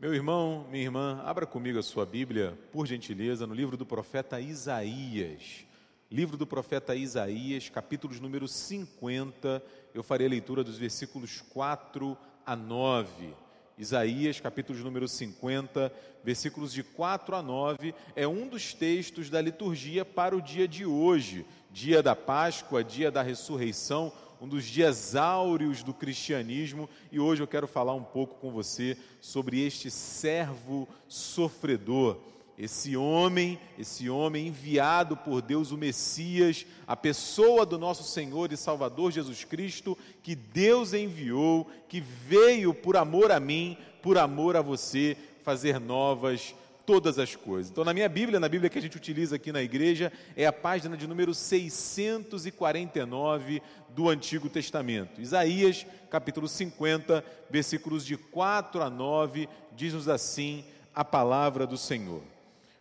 Meu irmão, minha irmã, abra comigo a sua Bíblia, por gentileza, no livro do profeta Isaías. Livro do profeta Isaías, capítulos número 50. Eu farei a leitura dos versículos 4 a 9. Isaías, capítulos número 50, versículos de 4 a 9, é um dos textos da liturgia para o dia de hoje, dia da Páscoa, dia da ressurreição, um dos dias áureos do cristianismo, e hoje eu quero falar um pouco com você sobre este servo sofredor, esse homem, esse homem enviado por Deus, o Messias, a pessoa do nosso Senhor e Salvador Jesus Cristo, que Deus enviou, que veio por amor a mim, por amor a você, fazer novas todas as coisas. Então, na minha Bíblia, na Bíblia que a gente utiliza aqui na igreja, é a página de número 649 do Antigo Testamento. Isaías, capítulo 50, versículos de 4 a 9, diz-nos assim a palavra do Senhor.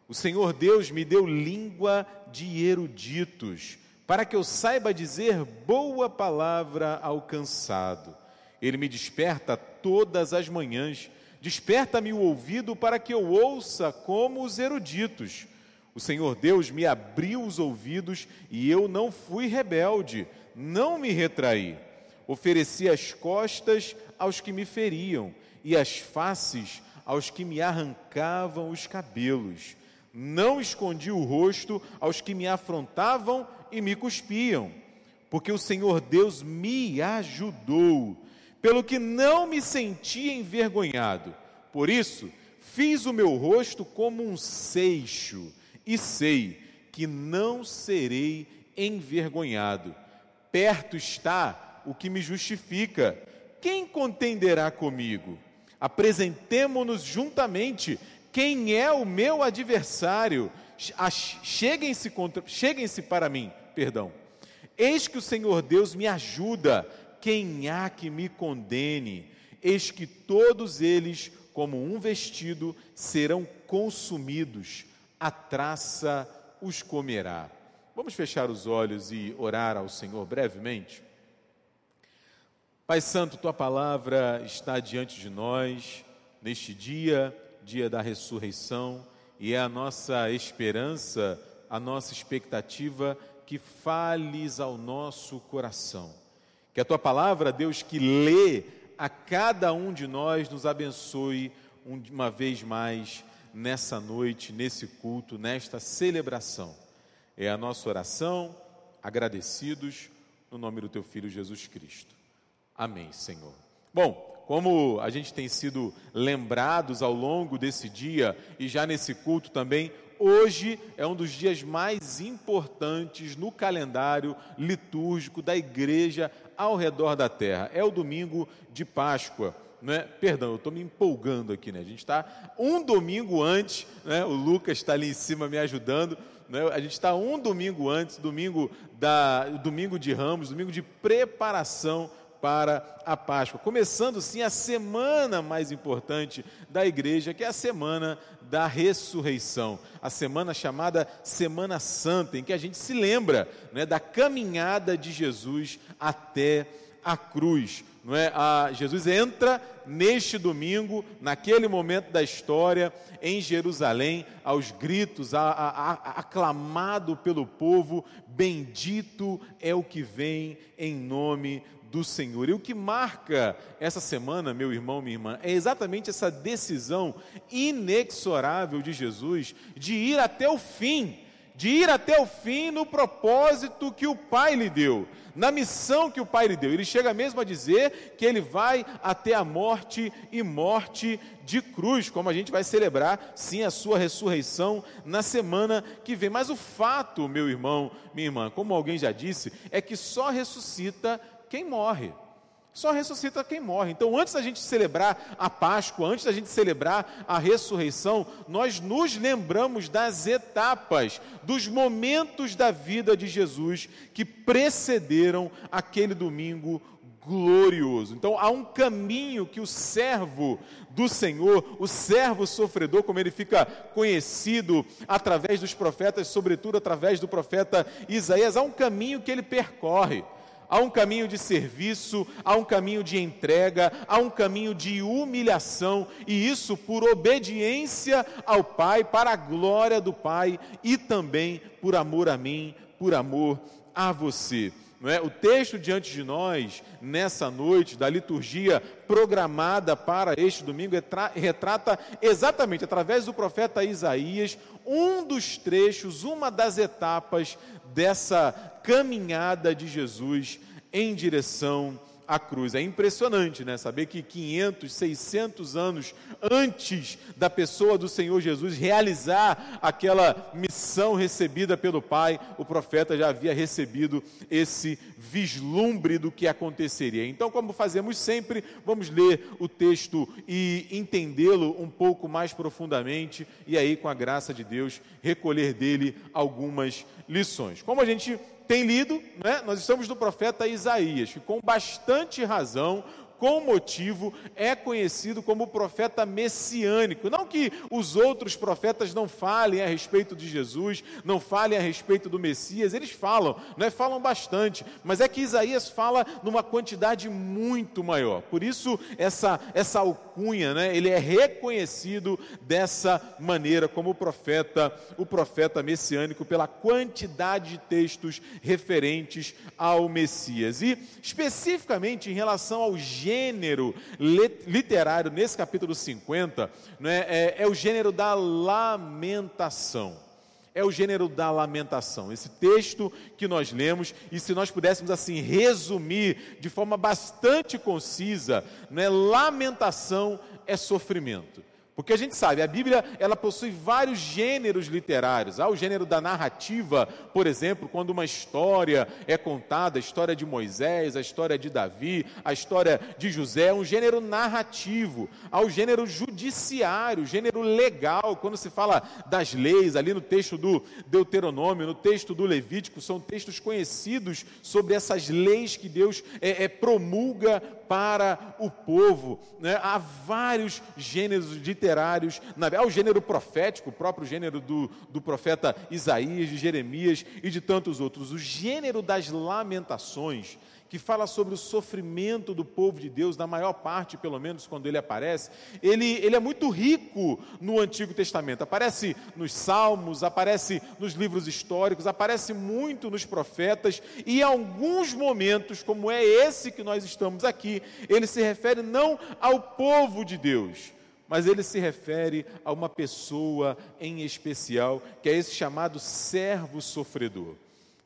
O Senhor Deus me deu língua de eruditos, para que eu saiba dizer boa palavra ao cansado. Ele me desperta todas as manhãs Desperta-me o ouvido para que eu ouça como os eruditos. O Senhor Deus me abriu os ouvidos e eu não fui rebelde, não me retraí. Ofereci as costas aos que me feriam e as faces aos que me arrancavam os cabelos. Não escondi o rosto aos que me afrontavam e me cuspiam, porque o Senhor Deus me ajudou pelo que não me senti envergonhado. Por isso, fiz o meu rosto como um seixo, e sei que não serei envergonhado. Perto está o que me justifica. Quem contenderá comigo? Apresentemo-nos juntamente. Quem é o meu adversário? Cheguem-se contra... cheguem para mim, perdão. Eis que o Senhor Deus me ajuda quem há que me condene? Eis que todos eles, como um vestido, serão consumidos, a traça os comerá. Vamos fechar os olhos e orar ao Senhor brevemente? Pai Santo, tua palavra está diante de nós neste dia, dia da ressurreição, e é a nossa esperança, a nossa expectativa que fales ao nosso coração que a tua palavra, Deus, que lê a cada um de nós, nos abençoe uma vez mais nessa noite, nesse culto, nesta celebração. É a nossa oração, agradecidos, no nome do teu filho Jesus Cristo. Amém, Senhor. Bom, como a gente tem sido lembrados ao longo desse dia e já nesse culto também, hoje é um dos dias mais importantes no calendário litúrgico da igreja ao redor da terra. É o domingo de Páscoa. Né? Perdão, eu estou me empolgando aqui, né? A gente está um domingo antes, né? O Lucas está ali em cima me ajudando. Né? A gente está um domingo antes, domingo da, domingo de Ramos, domingo de preparação para a Páscoa. Começando sim a semana mais importante da igreja, que é a semana da ressurreição, a semana chamada Semana Santa, em que a gente se lembra né, da caminhada de Jesus até a cruz. Não é? A, Jesus entra neste domingo, naquele momento da história, em Jerusalém, aos gritos, a, a, aclamado pelo povo: Bendito é o que vem em nome do Senhor. E o que marca essa semana, meu irmão, minha irmã, é exatamente essa decisão inexorável de Jesus de ir até o fim, de ir até o fim no propósito que o Pai lhe deu, na missão que o Pai lhe deu. Ele chega mesmo a dizer que ele vai até a morte e morte de cruz, como a gente vai celebrar, sim, a sua ressurreição na semana que vem. Mas o fato, meu irmão, minha irmã, como alguém já disse, é que só ressuscita quem morre. Só ressuscita quem morre. Então, antes da gente celebrar a Páscoa, antes da gente celebrar a ressurreição, nós nos lembramos das etapas, dos momentos da vida de Jesus que precederam aquele domingo glorioso. Então, há um caminho que o servo do Senhor, o servo sofredor, como ele fica conhecido através dos profetas, sobretudo através do profeta Isaías, há um caminho que ele percorre há um caminho de serviço, há um caminho de entrega, há um caminho de humilhação, e isso por obediência ao Pai, para a glória do Pai e também por amor a mim, por amor a você. Não é? O texto diante de nós, nessa noite, da liturgia programada para este domingo, retrata exatamente, através do profeta Isaías, um dos trechos, uma das etapas dessa caminhada de Jesus em direção à cruz. É impressionante, né? Saber que 500, 600 anos antes da pessoa do Senhor Jesus realizar aquela missão recebida pelo Pai, o profeta já havia recebido esse vislumbre do que aconteceria. Então, como fazemos sempre, vamos ler o texto e entendê-lo um pouco mais profundamente e aí, com a graça de Deus, recolher dele algumas lições. Como a gente tem lido, né? nós estamos no profeta Isaías, que com bastante razão com motivo, é conhecido como profeta messiânico. Não que os outros profetas não falem a respeito de Jesus, não falem a respeito do Messias, eles falam, é falam bastante, mas é que Isaías fala numa quantidade muito maior. Por isso, essa, essa alcunha, né, ele é reconhecido dessa maneira como profeta, o profeta messiânico, pela quantidade de textos referentes ao Messias. E especificamente em relação ao gênero literário nesse capítulo 50 né, é, é o gênero da lamentação é o gênero da lamentação. Esse texto que nós lemos, e se nós pudéssemos assim resumir de forma bastante concisa, né, lamentação é sofrimento. Porque a gente sabe, a Bíblia ela possui vários gêneros literários. Há o gênero da narrativa, por exemplo, quando uma história é contada, a história de Moisés, a história de Davi, a história de José, é um gênero narrativo. Há o gênero judiciário, gênero legal, quando se fala das leis, ali no texto do Deuteronômio, no texto do Levítico, são textos conhecidos sobre essas leis que Deus é, é, promulga para o povo. Né? Há vários gêneros literários, há o gênero profético, o próprio gênero do, do profeta Isaías, de Jeremias e de tantos outros. O gênero das lamentações que fala sobre o sofrimento do povo de Deus, na maior parte, pelo menos quando ele aparece, ele, ele é muito rico no Antigo Testamento. Aparece nos Salmos, aparece nos livros históricos, aparece muito nos profetas, e em alguns momentos, como é esse que nós estamos aqui, ele se refere não ao povo de Deus, mas ele se refere a uma pessoa em especial, que é esse chamado servo sofredor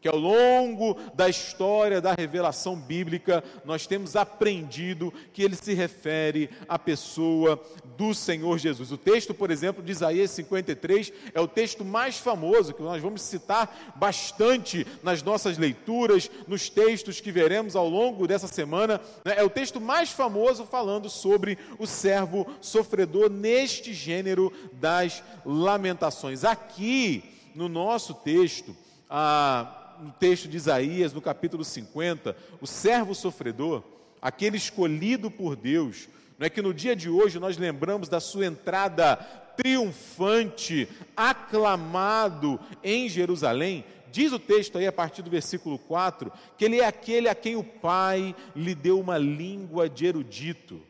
que ao longo da história da revelação bíblica nós temos aprendido que ele se refere à pessoa do Senhor Jesus. O texto, por exemplo, de Isaías 53 é o texto mais famoso que nós vamos citar bastante nas nossas leituras, nos textos que veremos ao longo dessa semana. Né? É o texto mais famoso falando sobre o servo sofredor neste gênero das lamentações. Aqui no nosso texto, a no texto de Isaías, no capítulo 50, o servo sofredor, aquele escolhido por Deus, não é que no dia de hoje nós lembramos da sua entrada triunfante, aclamado em Jerusalém, diz o texto aí a partir do versículo 4, que ele é aquele a quem o Pai lhe deu uma língua de erudito,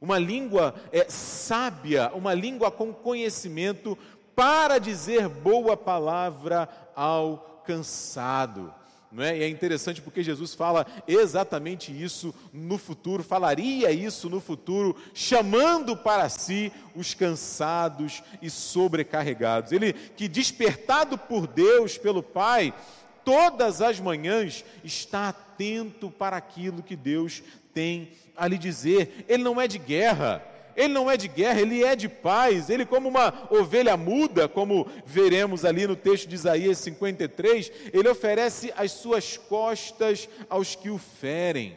uma língua é, sábia, uma língua com conhecimento para dizer boa palavra ao cansado. Não é? E é interessante porque Jesus fala exatamente isso no futuro, falaria isso no futuro, chamando para si os cansados e sobrecarregados. Ele que despertado por Deus, pelo Pai, todas as manhãs está atento para aquilo que Deus tem a lhe dizer. Ele não é de guerra, ele não é de guerra, ele é de paz. Ele, como uma ovelha muda, como veremos ali no texto de Isaías 53, ele oferece as suas costas aos que o ferem,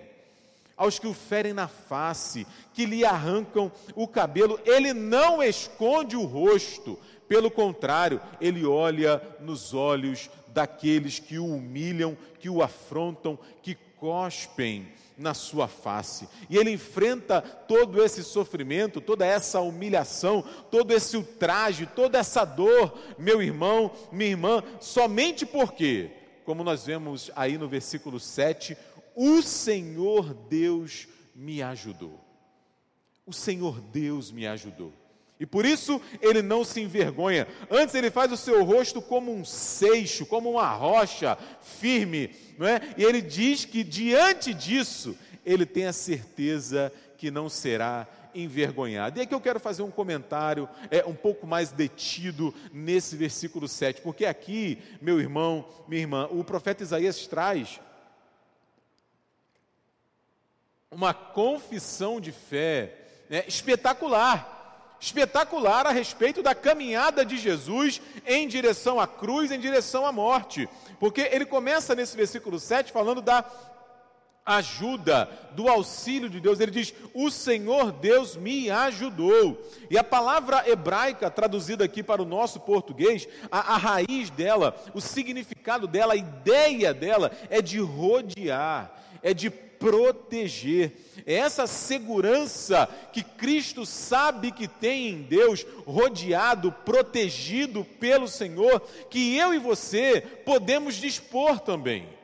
aos que o ferem na face, que lhe arrancam o cabelo. Ele não esconde o rosto, pelo contrário, ele olha nos olhos daqueles que o humilham, que o afrontam, que cospem na sua face. E ele enfrenta todo esse sofrimento, toda essa humilhação, todo esse ultraje, toda essa dor, meu irmão, minha irmã, somente porque, como nós vemos aí no versículo 7, O Senhor Deus me ajudou. O Senhor Deus me ajudou. E por isso ele não se envergonha. Antes ele faz o seu rosto como um seixo, como uma rocha firme, não é? E ele diz que diante disso ele tem a certeza que não será envergonhado. E aqui eu quero fazer um comentário é, um pouco mais detido nesse versículo 7, porque aqui, meu irmão, minha irmã, o profeta Isaías traz uma confissão de fé né, espetacular espetacular a respeito da caminhada de Jesus em direção à cruz, em direção à morte. Porque ele começa nesse versículo 7 falando da ajuda, do auxílio de Deus. Ele diz: O Senhor Deus me ajudou. E a palavra hebraica, traduzida aqui para o nosso português, a, a raiz dela, o significado dela, a ideia dela é de rodear, é de proteger. É essa segurança que Cristo sabe que tem em Deus, rodeado, protegido pelo Senhor, que eu e você podemos dispor também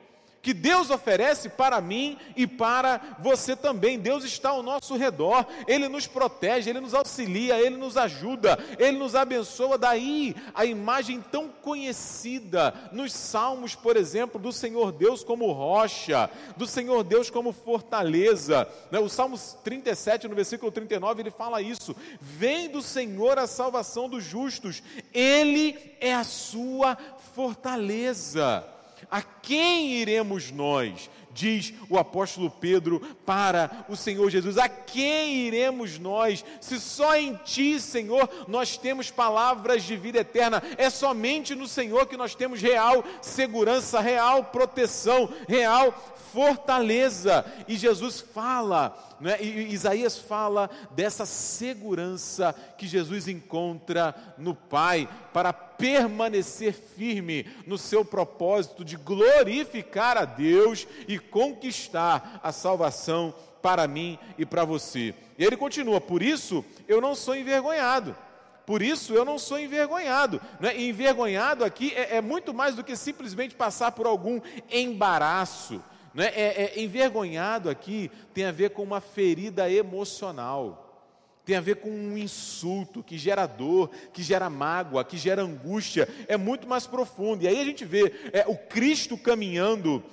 que Deus oferece para mim e para você também. Deus está ao nosso redor, Ele nos protege, Ele nos auxilia, Ele nos ajuda, Ele nos abençoa. Daí a imagem tão conhecida nos Salmos, por exemplo, do Senhor Deus como rocha, do Senhor Deus como fortaleza. Né? O Salmo 37, no versículo 39, ele fala isso: Vem do Senhor a salvação dos justos, Ele é a sua fortaleza. A quem iremos nós? Diz o apóstolo Pedro para o Senhor Jesus: A quem iremos nós? Se só em Ti, Senhor, nós temos palavras de vida eterna. É somente no Senhor que nós temos real segurança, real proteção, real fortaleza. E Jesus fala, né, e Isaías fala dessa segurança que Jesus encontra no Pai para permanecer firme no seu propósito de glorificar a Deus e conquistar a salvação para mim e para você. E ele continua: por isso eu não sou envergonhado. Por isso eu não sou envergonhado. Né? Envergonhado aqui é, é muito mais do que simplesmente passar por algum embaraço. Né? É, é, envergonhado aqui tem a ver com uma ferida emocional tem a ver com um insulto que gera dor, que gera mágoa, que gera angústia, é muito mais profundo. E aí a gente vê é, o Cristo caminhando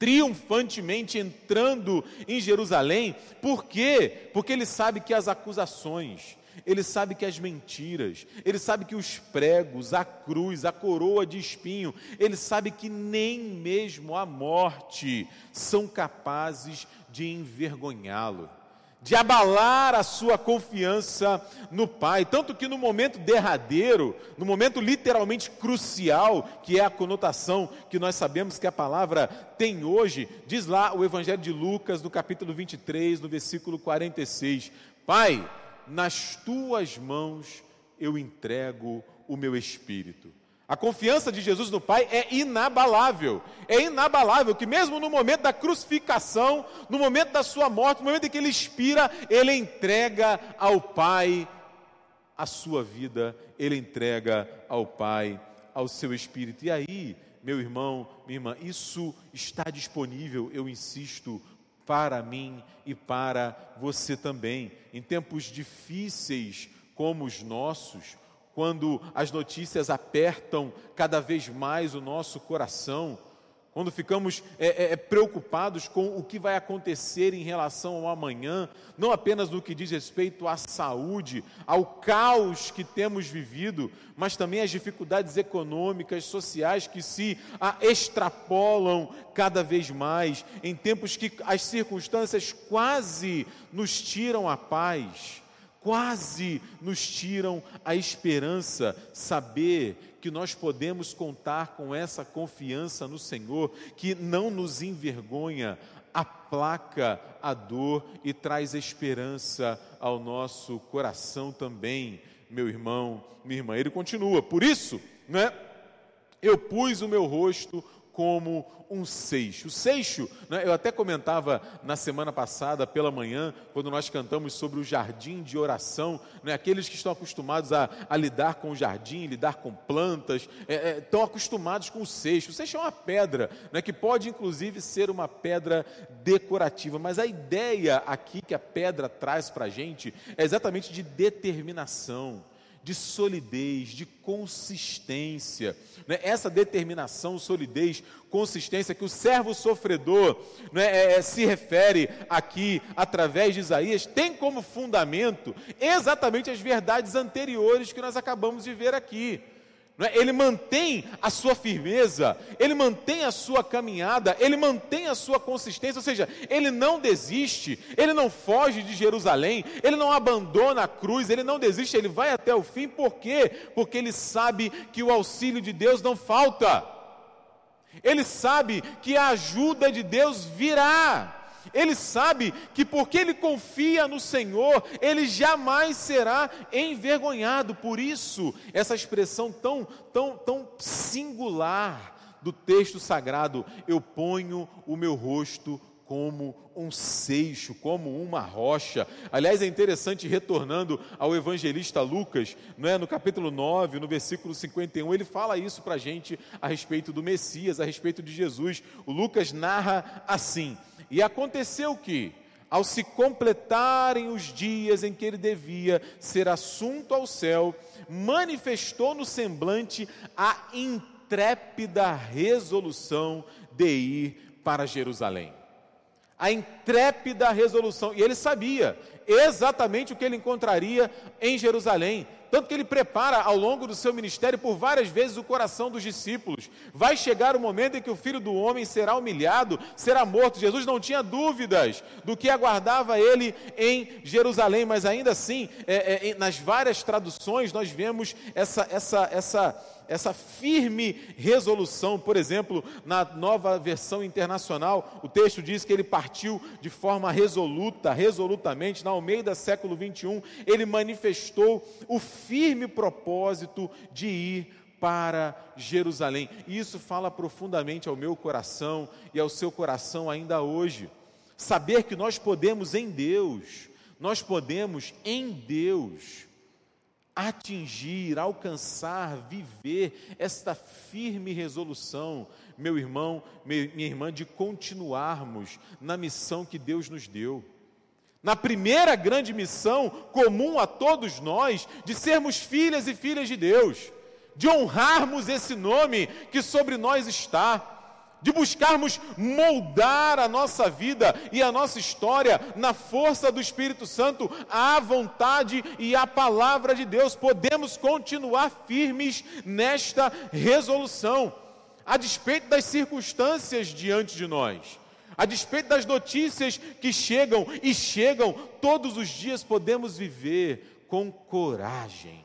triunfantemente entrando em Jerusalém, por quê? Porque ele sabe que as acusações, ele sabe que as mentiras, ele sabe que os pregos, a cruz, a coroa de espinho, ele sabe que nem mesmo a morte são capazes de envergonhá-lo de abalar a sua confiança no Pai. Tanto que no momento derradeiro, no momento literalmente crucial, que é a conotação que nós sabemos que a palavra tem hoje, diz lá o Evangelho de Lucas, no capítulo 23, no versículo 46: Pai, nas tuas mãos eu entrego o meu espírito. A confiança de Jesus no Pai é inabalável. É inabalável que, mesmo no momento da crucificação, no momento da sua morte, no momento em que ele expira, ele entrega ao Pai a sua vida, ele entrega ao Pai ao seu espírito. E aí, meu irmão, minha irmã, isso está disponível, eu insisto, para mim e para você também. Em tempos difíceis como os nossos, quando as notícias apertam cada vez mais o nosso coração, quando ficamos é, é, é, preocupados com o que vai acontecer em relação ao amanhã, não apenas no que diz respeito à saúde, ao caos que temos vivido, mas também às dificuldades econômicas, sociais que se extrapolam cada vez mais, em tempos que as circunstâncias quase nos tiram a paz quase nos tiram a esperança, saber que nós podemos contar com essa confiança no Senhor, que não nos envergonha, aplaca a dor e traz esperança ao nosso coração também, meu irmão, minha irmã. Ele continua, por isso, né? Eu pus o meu rosto como um seixo. O seixo, né, eu até comentava na semana passada, pela manhã, quando nós cantamos sobre o jardim de oração, né, aqueles que estão acostumados a, a lidar com o jardim, lidar com plantas, é, é, estão acostumados com o seixo. O seixo é uma pedra, né, que pode inclusive ser uma pedra decorativa, mas a ideia aqui que a pedra traz para a gente é exatamente de determinação de solidez, de consistência. Né? Essa determinação, solidez, consistência que o servo sofredor né, é, é, se refere aqui através de Isaías, tem como fundamento exatamente as verdades anteriores que nós acabamos de ver aqui. É? Ele mantém a sua firmeza, ele mantém a sua caminhada, ele mantém a sua consistência, ou seja, ele não desiste, ele não foge de Jerusalém, ele não abandona a cruz, ele não desiste, ele vai até o fim, por quê? Porque ele sabe que o auxílio de Deus não falta, ele sabe que a ajuda de Deus virá. Ele sabe que porque ele confia no Senhor, ele jamais será envergonhado. Por isso, essa expressão tão, tão, tão singular do texto sagrado, eu ponho o meu rosto como um seixo, como uma rocha. Aliás, é interessante, retornando ao evangelista Lucas, é? no capítulo 9, no versículo 51, ele fala isso para a gente a respeito do Messias, a respeito de Jesus. O Lucas narra assim: e aconteceu que, ao se completarem os dias em que ele devia ser assunto ao céu, manifestou no semblante a intrépida resolução de ir para Jerusalém. A intrépida resolução, e ele sabia exatamente o que ele encontraria em Jerusalém. Tanto que ele prepara ao longo do seu ministério por várias vezes o coração dos discípulos. Vai chegar o momento em que o filho do homem será humilhado, será morto. Jesus não tinha dúvidas do que aguardava ele em Jerusalém, mas ainda assim, é, é, nas várias traduções, nós vemos essa, essa, essa essa firme resolução. Por exemplo, na nova versão internacional, o texto diz que ele partiu de forma resoluta, resolutamente. Na Almeida, século 21, ele manifestou o firme propósito de ir para Jerusalém. Isso fala profundamente ao meu coração e ao seu coração ainda hoje. Saber que nós podemos em Deus, nós podemos em Deus atingir, alcançar, viver esta firme resolução, meu irmão, minha irmã, de continuarmos na missão que Deus nos deu. Na primeira grande missão comum a todos nós, de sermos filhas e filhas de Deus, de honrarmos esse nome que sobre nós está, de buscarmos moldar a nossa vida e a nossa história na força do Espírito Santo, à vontade e à palavra de Deus. Podemos continuar firmes nesta resolução, a despeito das circunstâncias diante de nós. A despeito das notícias que chegam e chegam todos os dias, podemos viver com coragem,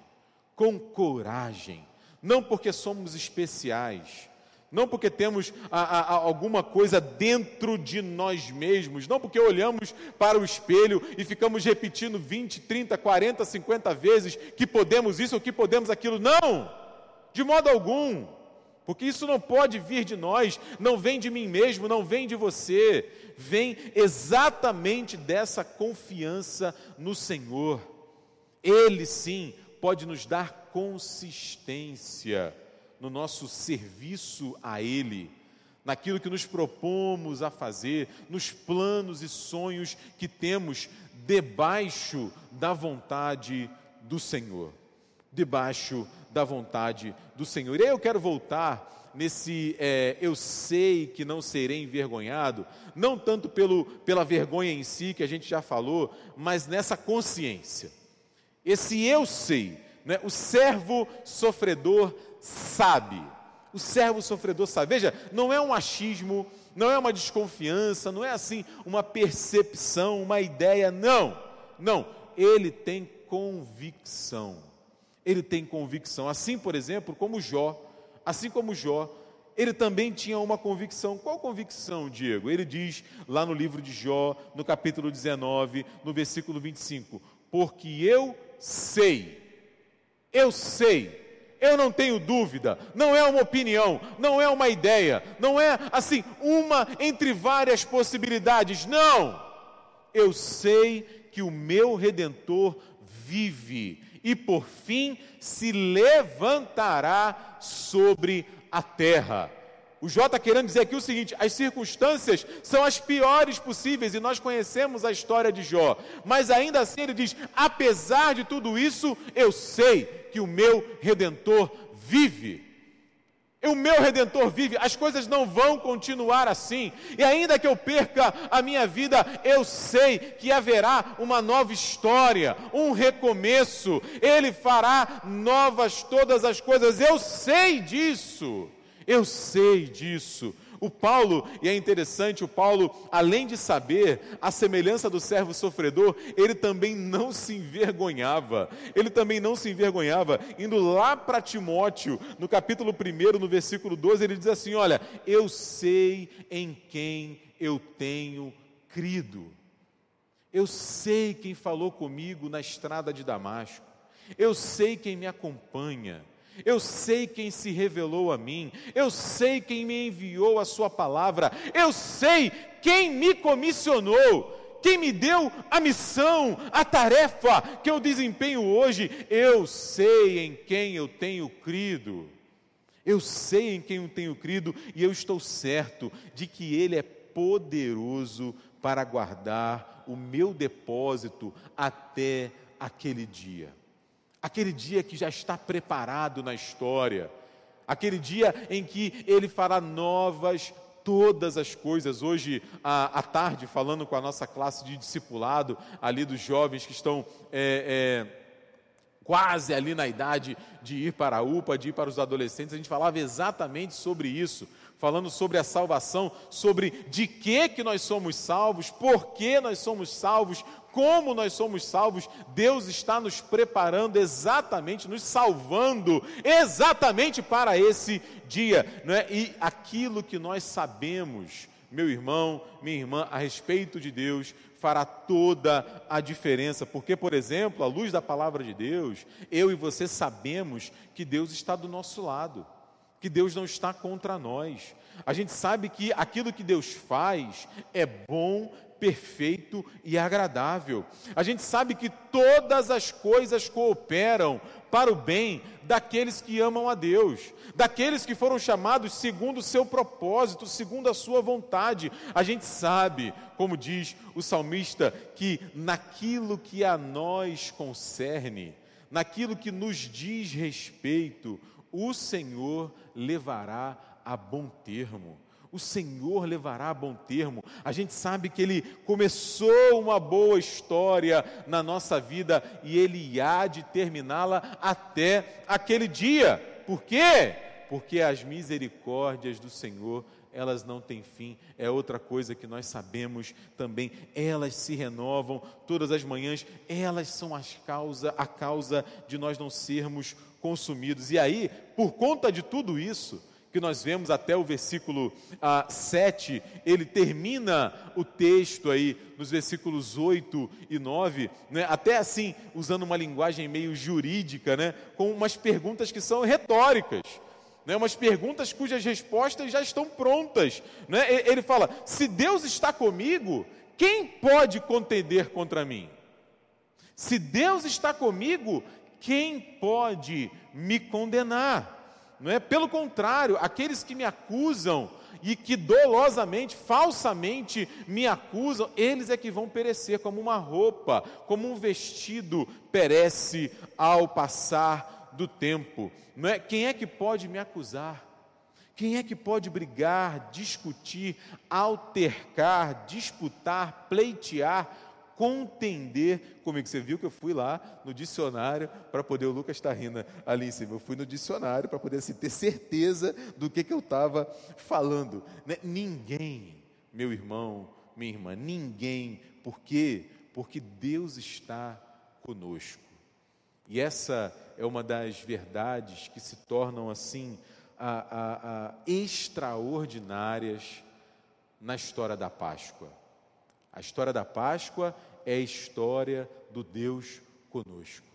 com coragem, não porque somos especiais, não porque temos a, a, a alguma coisa dentro de nós mesmos, não porque olhamos para o espelho e ficamos repetindo 20, 30, 40, 50 vezes que podemos isso ou que podemos aquilo. Não! De modo algum. Porque isso não pode vir de nós, não vem de mim mesmo, não vem de você, vem exatamente dessa confiança no Senhor. Ele sim pode nos dar consistência no nosso serviço a Ele, naquilo que nos propomos a fazer, nos planos e sonhos que temos debaixo da vontade do Senhor. Debaixo da vontade do Senhor. E aí eu quero voltar nesse é, eu sei que não serei envergonhado, não tanto pelo, pela vergonha em si, que a gente já falou, mas nessa consciência. Esse eu sei, né? o servo sofredor sabe. O servo sofredor sabe. Veja, não é um achismo, não é uma desconfiança, não é assim uma percepção, uma ideia, não. Não, ele tem convicção. Ele tem convicção. Assim, por exemplo, como Jó, assim como Jó, ele também tinha uma convicção. Qual convicção, Diego? Ele diz lá no livro de Jó, no capítulo 19, no versículo 25: Porque eu sei, eu sei Eu não tenho dúvida, não é uma opinião, não é uma ideia, não é assim, uma entre várias possibilidades. Não! Eu sei que o meu redentor vive e por fim se levantará sobre a terra. O Jó está querendo dizer aqui o seguinte: as circunstâncias são as piores possíveis e nós conhecemos a história de Jó, mas ainda assim ele diz: apesar de tudo isso, eu sei que o meu redentor vive. O meu redentor vive, as coisas não vão continuar assim, e ainda que eu perca a minha vida, eu sei que haverá uma nova história, um recomeço, Ele fará novas todas as coisas, eu sei disso. Eu sei disso. O Paulo, e é interessante, o Paulo, além de saber a semelhança do servo sofredor, ele também não se envergonhava. Ele também não se envergonhava. Indo lá para Timóteo, no capítulo 1, no versículo 12, ele diz assim: Olha, eu sei em quem eu tenho crido. Eu sei quem falou comigo na estrada de Damasco. Eu sei quem me acompanha. Eu sei quem se revelou a mim, eu sei quem me enviou a Sua palavra, eu sei quem me comissionou, quem me deu a missão, a tarefa que eu desempenho hoje, eu sei em quem eu tenho crido. Eu sei em quem eu tenho crido e eu estou certo de que Ele é poderoso para guardar o meu depósito até aquele dia aquele dia que já está preparado na história, aquele dia em que Ele fará novas todas as coisas. Hoje à, tarde, falando com a nossa classe de discipulado, ali dos jovens que estão. É, é, quase ali na idade de ir para a UPA, de ir para os adolescentes, a gente falava exatamente sobre isso, falando sobre a salvação, sobre de que que nós somos salvos, por que nós somos salvos, como nós somos salvos, Deus está nos preparando exatamente, nos salvando exatamente para esse dia, não é? E aquilo que nós sabemos, meu irmão, minha irmã, a respeito de Deus, fará toda a diferença, porque, por exemplo, à luz da palavra de Deus, eu e você sabemos que Deus está do nosso lado, que Deus não está contra nós. A gente sabe que aquilo que Deus faz é bom, perfeito e agradável. A gente sabe que todas as coisas cooperam para o bem daqueles que amam a Deus, daqueles que foram chamados segundo o seu propósito, segundo a sua vontade. A gente sabe, como diz o salmista, que naquilo que a nós concerne, naquilo que nos diz respeito, o Senhor levará a bom termo o Senhor levará a bom termo. A gente sabe que Ele começou uma boa história na nossa vida e Ele há de terminá-la até aquele dia. Por quê? Porque as misericórdias do Senhor elas não têm fim, é outra coisa que nós sabemos também, elas se renovam todas as manhãs, elas são as causa, a causa de nós não sermos consumidos. E aí, por conta de tudo isso, que nós vemos até o versículo ah, 7, ele termina o texto aí nos versículos 8 e 9, né, até assim, usando uma linguagem meio jurídica, né, com umas perguntas que são retóricas. Né, umas perguntas cujas respostas já estão prontas. Né? Ele fala: se Deus está comigo, quem pode contender contra mim? Se Deus está comigo, quem pode me condenar? Não é? Pelo contrário, aqueles que me acusam e que dolosamente, falsamente me acusam, eles é que vão perecer como uma roupa, como um vestido perece ao passar do tempo. Não é? Quem é que pode me acusar? Quem é que pode brigar, discutir, altercar, disputar, pleitear contender comigo. Você viu que eu fui lá no dicionário para poder, o Lucas está rindo ali em cima, eu fui no dicionário para poder assim, ter certeza do que, que eu estava falando. Né? Ninguém, meu irmão, minha irmã, ninguém, por quê? Porque Deus está conosco. E essa é uma das verdades que se tornam assim a, a, a extraordinárias na história da Páscoa. A história da Páscoa é a história do Deus conosco.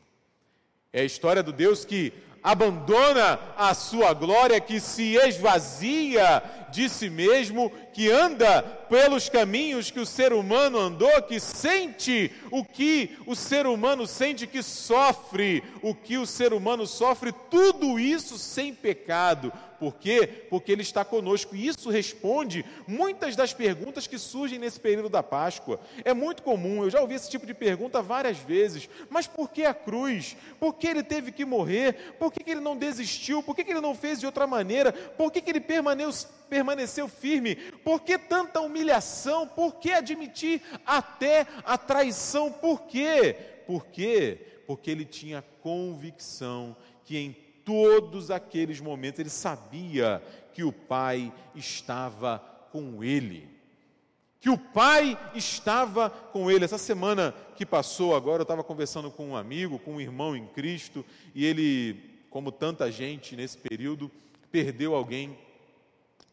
É a história do Deus que abandona a sua glória, que se esvazia de si mesmo, que anda pelos caminhos que o ser humano andou, que sente o que o ser humano sente, que sofre o que o ser humano sofre, tudo isso sem pecado. Por quê? Porque Ele está conosco. E isso responde muitas das perguntas que surgem nesse período da Páscoa. É muito comum, eu já ouvi esse tipo de pergunta várias vezes. Mas por que a cruz? Por que Ele teve que morrer? Por que Ele não desistiu? Por que Ele não fez de outra maneira? Por que Ele permaneceu, permaneceu firme? Por que tanta humilhação? Por que admitir até a traição? Por quê? Por quê? Porque Ele tinha convicção que em todos aqueles momentos ele sabia que o Pai estava com ele. Que o Pai estava com ele. Essa semana que passou agora, eu estava conversando com um amigo, com um irmão em Cristo, e ele, como tanta gente nesse período, perdeu alguém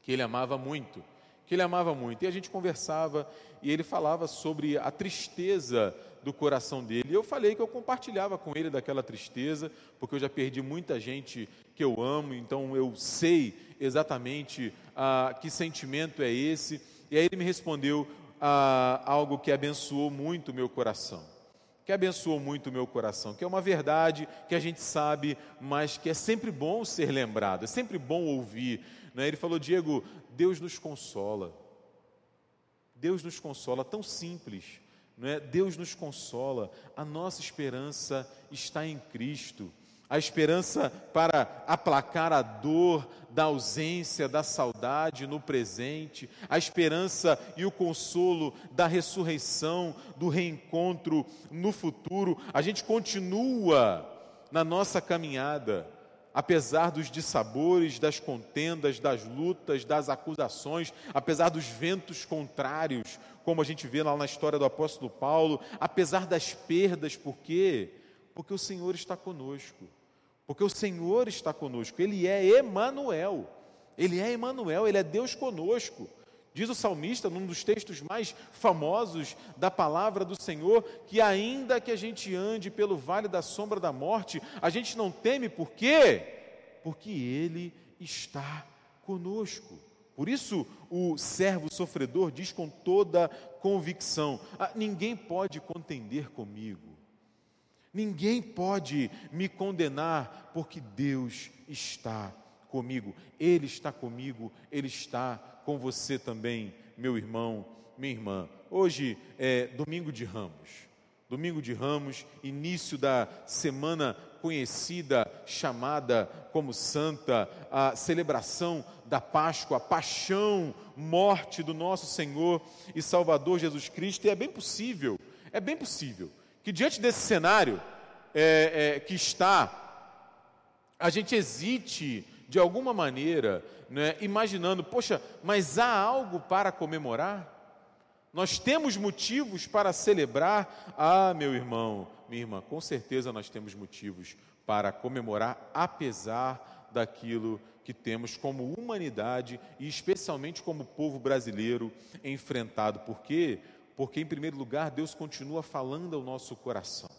que ele amava muito. Que ele amava muito. E a gente conversava e ele falava sobre a tristeza do coração dele. E eu falei que eu compartilhava com ele daquela tristeza, porque eu já perdi muita gente que eu amo, então eu sei exatamente ah, que sentimento é esse. E aí ele me respondeu ah, algo que abençoou muito o meu coração. Que abençoou muito o meu coração, que é uma verdade que a gente sabe, mas que é sempre bom ser lembrado, é sempre bom ouvir. Né? Ele falou, Diego, Deus nos consola. Deus nos consola, tão simples não é? Deus nos consola, a nossa esperança está em Cristo. A esperança para aplacar a dor da ausência, da saudade no presente, a esperança e o consolo da ressurreição, do reencontro no futuro. A gente continua na nossa caminhada apesar dos dissabores, das contendas, das lutas, das acusações, apesar dos ventos contrários, como a gente vê lá na história do apóstolo Paulo, apesar das perdas, por quê? Porque o Senhor está conosco. Porque o Senhor está conosco, ele é Emanuel. Ele é Emanuel, ele é Deus conosco. Diz o salmista, num dos textos mais famosos da palavra do Senhor, que ainda que a gente ande pelo vale da sombra da morte, a gente não teme, por quê? Porque Ele está conosco. Por isso, o servo sofredor diz com toda convicção: ah, ninguém pode contender comigo, ninguém pode me condenar, porque Deus está comigo, Ele está comigo, Ele está com você também, meu irmão, minha irmã. Hoje é domingo de Ramos. Domingo de Ramos, início da semana conhecida, chamada como Santa, a celebração da Páscoa, a paixão, morte do nosso Senhor e Salvador Jesus Cristo. E é bem possível, é bem possível que diante desse cenário é, é, que está, a gente hesite de alguma maneira, né, imaginando, poxa, mas há algo para comemorar? Nós temos motivos para celebrar? Ah, meu irmão, minha irmã, com certeza nós temos motivos para comemorar, apesar daquilo que temos como humanidade e especialmente como povo brasileiro enfrentado. Por quê? Porque, em primeiro lugar, Deus continua falando ao nosso coração.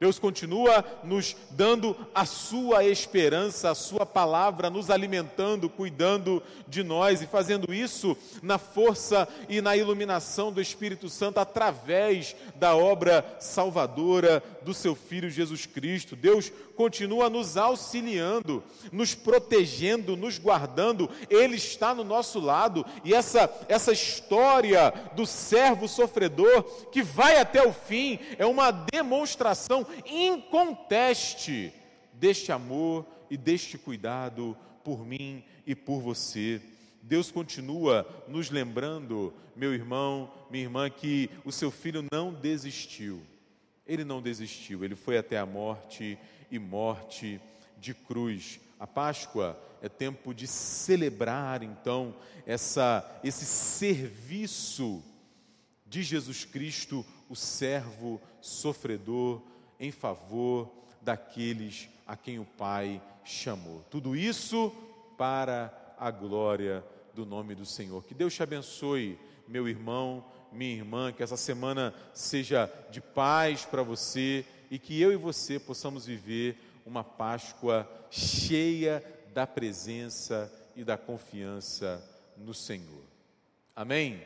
Deus continua nos dando a sua esperança, a sua palavra, nos alimentando, cuidando de nós e fazendo isso na força e na iluminação do Espírito Santo através da obra salvadora do seu filho Jesus Cristo. Deus continua nos auxiliando, nos protegendo, nos guardando. Ele está no nosso lado e essa essa história do servo sofredor que vai até o fim é uma demonstração inconteste deste amor e deste cuidado por mim e por você. Deus continua nos lembrando, meu irmão, minha irmã, que o seu filho não desistiu. Ele não desistiu, ele foi até a morte e morte de cruz. A Páscoa é tempo de celebrar então essa esse serviço de Jesus Cristo, o servo sofredor em favor daqueles a quem o Pai chamou. Tudo isso para a glória do nome do Senhor. Que Deus te abençoe, meu irmão, minha irmã, que essa semana seja de paz para você e que eu e você possamos viver uma Páscoa cheia da presença e da confiança no Senhor. Amém?